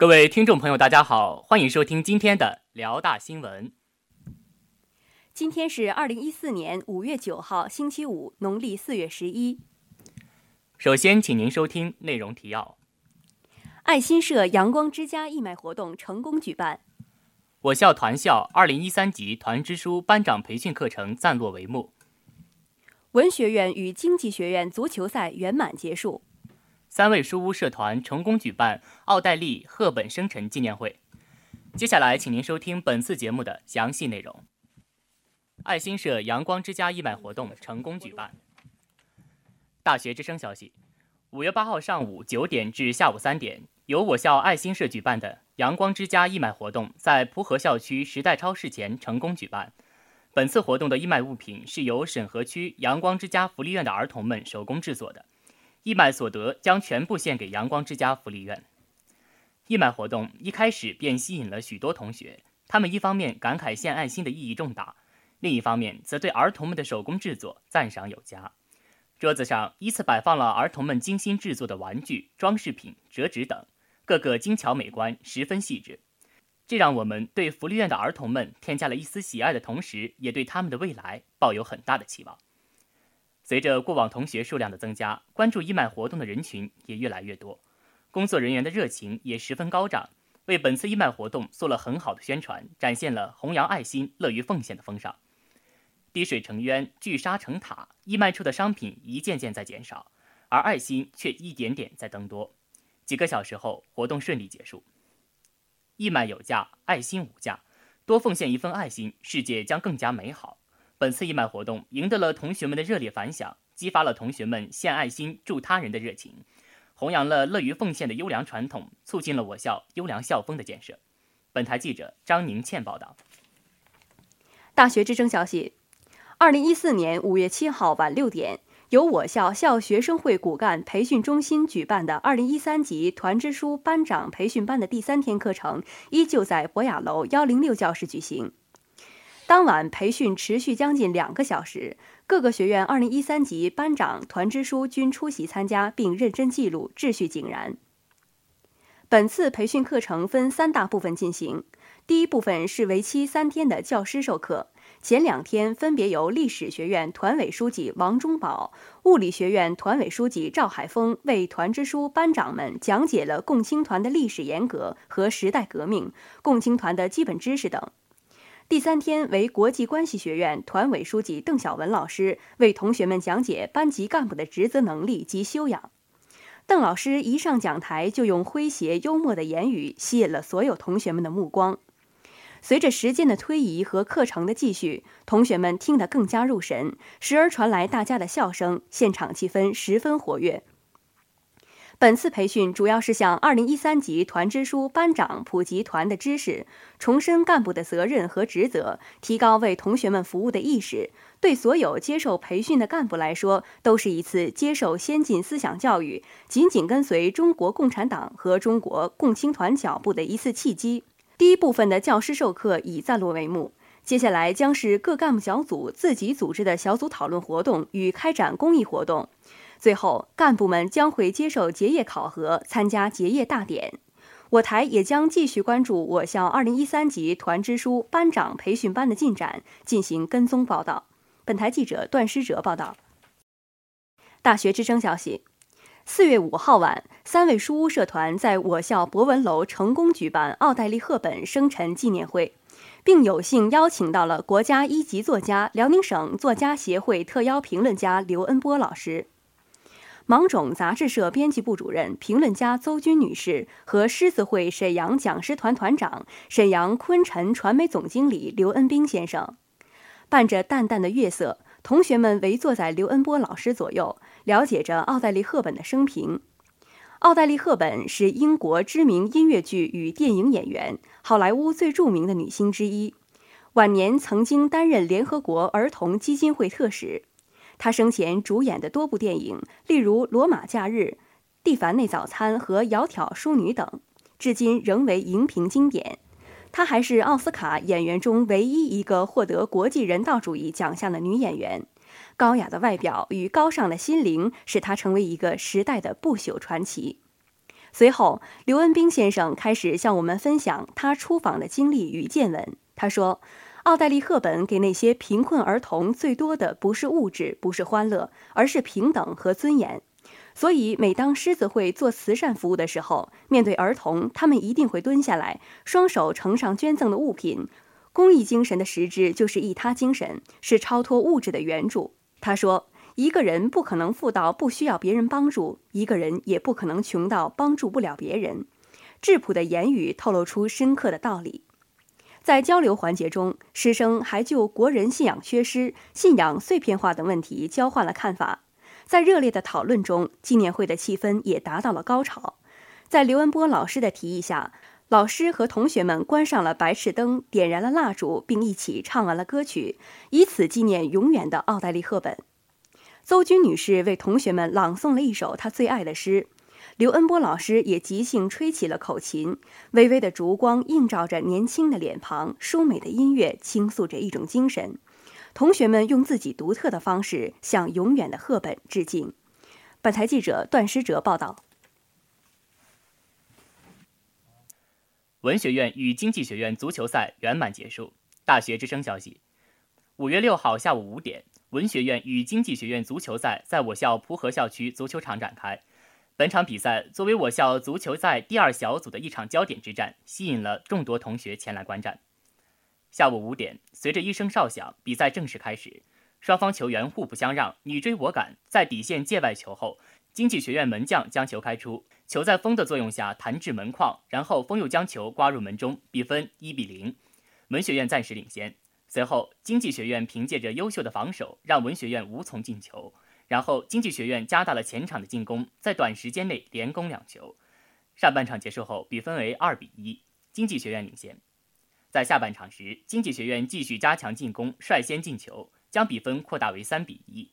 各位听众朋友，大家好，欢迎收听今天的辽大新闻。今天是二零一四年五月九号，星期五，农历四月十一。首先，请您收听内容提要：爱心社阳光之家义卖活动成功举办；我校团校二零一三级团支书班长培训课程暂落帷幕；文学院与经济学院足球赛圆满结束。三味书屋社团成功举办奥黛丽·赫本生辰纪念会。接下来，请您收听本次节目的详细内容。爱心社阳光之家义卖活动成功举办。大学之声消息：五月八号上午九点至下午三点，由我校爱心社举办的阳光之家义卖活动在蒲河校区时代超市前成功举办。本次活动的义卖物品是由沈河区阳光之家福利院的儿童们手工制作的。义卖所得将全部献给阳光之家福利院。义卖活动一开始便吸引了许多同学，他们一方面感慨献爱心的意义重大，另一方面则对儿童们的手工制作赞赏有加。桌子上依次摆放了儿童们精心制作的玩具、装饰品、折纸等，个个精巧美观，十分细致。这让我们对福利院的儿童们添加了一丝喜爱的同时，也对他们的未来抱有很大的期望。随着过往同学数量的增加，关注义卖活动的人群也越来越多，工作人员的热情也十分高涨，为本次义卖活动做了很好的宣传，展现了弘扬爱心、乐于奉献的风尚。滴水成渊，聚沙成塔，义卖出的商品一件件在减少，而爱心却一点点在增多。几个小时后，活动顺利结束。义卖有价，爱心无价，多奉献一份爱心，世界将更加美好。本次义卖活动赢得了同学们的热烈反响，激发了同学们献爱心助他人的热情，弘扬了乐于奉献的优良传统，促进了我校优良校风的建设。本台记者张宁倩报道。大学之声消息：二零一四年五月七号晚六点，由我校校学生会骨干培训中心举办的二零一三级团支书班长培训班的第三天课程，依旧在博雅楼幺零六教室举行。当晚培训持续将近两个小时，各个学院二零一三级班长、团支书均出席参加，并认真记录，秩序井然。本次培训课程分三大部分进行，第一部分是为期三天的教师授课，前两天分别由历史学院团委书记王忠宝、物理学院团委书记赵海峰为团支书班长们讲解了共青团的历史沿革和时代革命、共青团的基本知识等。第三天为国际关系学院团委书记邓晓文老师为同学们讲解班级干部的职责能力及修养。邓老师一上讲台就用诙谐幽默的言语吸引了所有同学们的目光。随着时间的推移和课程的继续，同学们听得更加入神，时而传来大家的笑声，现场气氛十分活跃。本次培训主要是向二零一三级团支书班长普及团的知识，重申干部的责任和职责，提高为同学们服务的意识。对所有接受培训的干部来说，都是一次接受先进思想教育、紧紧跟随中国共产党和中国共青团脚步的一次契机。第一部分的教师授课已暂落帷幕，接下来将是各干部小组自己组织的小组讨论活动与开展公益活动。最后，干部们将会接受结业考核，参加结业大典。我台也将继续关注我校2013级团支书班长培训班的进展，进行跟踪报道。本台记者段诗哲报道。大学之声消息：四月五号晚，三味书屋社团在我校博文楼成功举办奥黛丽·赫本生辰纪念会，并有幸邀请到了国家一级作家、辽宁省作家协会特邀评论家刘恩波老师。芒种杂志社编辑部主任、评论家邹军女士和狮子会沈阳讲师团团长、沈阳昆辰传媒总经理刘恩兵先生，伴着淡淡的月色，同学们围坐在刘恩波老师左右，了解着奥黛丽·赫本的生平。奥黛丽·赫本是英国知名音乐剧与电影演员，好莱坞最著名的女星之一。晚年曾经担任联合国儿童基金会特使。他生前主演的多部电影，例如《罗马假日》《蒂凡内早餐》和《窈窕淑女》等，至今仍为荧屏经典。她还是奥斯卡演员中唯一一个获得国际人道主义奖项的女演员。高雅的外表与高尚的心灵，使她成为一个时代的不朽传奇。随后，刘恩兵先生开始向我们分享他出访的经历与见闻。他说。奥黛丽·赫本给那些贫困儿童最多的不是物质，不是欢乐，而是平等和尊严。所以，每当狮子会做慈善服务的时候，面对儿童，他们一定会蹲下来，双手呈上捐赠的物品。公益精神的实质就是义他精神，是超脱物质的援助。他说：“一个人不可能富到不需要别人帮助，一个人也不可能穷到帮助不了别人。”质朴的言语透露出深刻的道理。在交流环节中，师生还就国人信仰缺失、信仰碎片化等问题交换了看法。在热烈的讨论中，纪念会的气氛也达到了高潮。在刘文波老师的提议下，老师和同学们关上了白炽灯，点燃了蜡烛，并一起唱完了歌曲，以此纪念永远的奥黛丽·赫本。邹军女士为同学们朗诵了一首她最爱的诗。刘恩波老师也即兴吹起了口琴，微微的烛光映照着年轻的脸庞，舒美的音乐倾诉着一种精神。同学们用自己独特的方式向永远的赫本致敬。本台记者段诗哲报道。文学院与经济学院足球赛圆满结束。大学之声消息：五月六号下午五点，文学院与经济学院足球赛在我校蒲河校区足球场展开。本场比赛作为我校足球赛第二小组的一场焦点之战，吸引了众多同学前来观战。下午五点，随着一声哨响，比赛正式开始。双方球员互不相让，你追我赶，在底线界外球后，经济学院门将将球开出，球在风的作用下弹至门框，然后风又将球刮入门中，比分一比零，文学院暂时领先。随后，经济学院凭借着优秀的防守，让文学院无从进球。然后，经济学院加大了前场的进攻，在短时间内连攻两球。上半场结束后，比分为二比一，经济学院领先。在下半场时，经济学院继续加强进攻，率先进球，将比分扩大为三比一。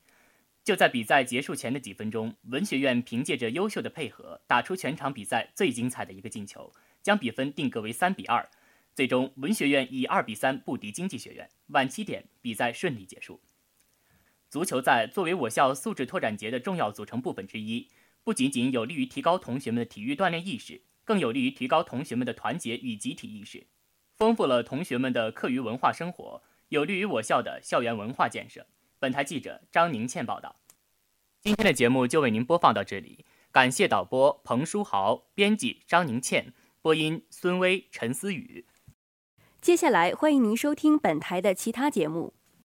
就在比赛结束前的几分钟，文学院凭借着优秀的配合，打出全场比赛最精彩的一个进球，将比分定格为三比二。最终，文学院以二比三不敌经济学院。晚七点，比赛顺利结束。足球赛作为我校素质拓展节的重要组成部分之一，不仅仅有利于提高同学们的体育锻炼意识，更有利于提高同学们的团结与集体意识，丰富了同学们的课余文化生活，有利于我校的校园文化建设。本台记者张宁倩报道。今天的节目就为您播放到这里，感谢导播彭书豪，编辑张宁倩，播音孙威、陈思雨。接下来欢迎您收听本台的其他节目。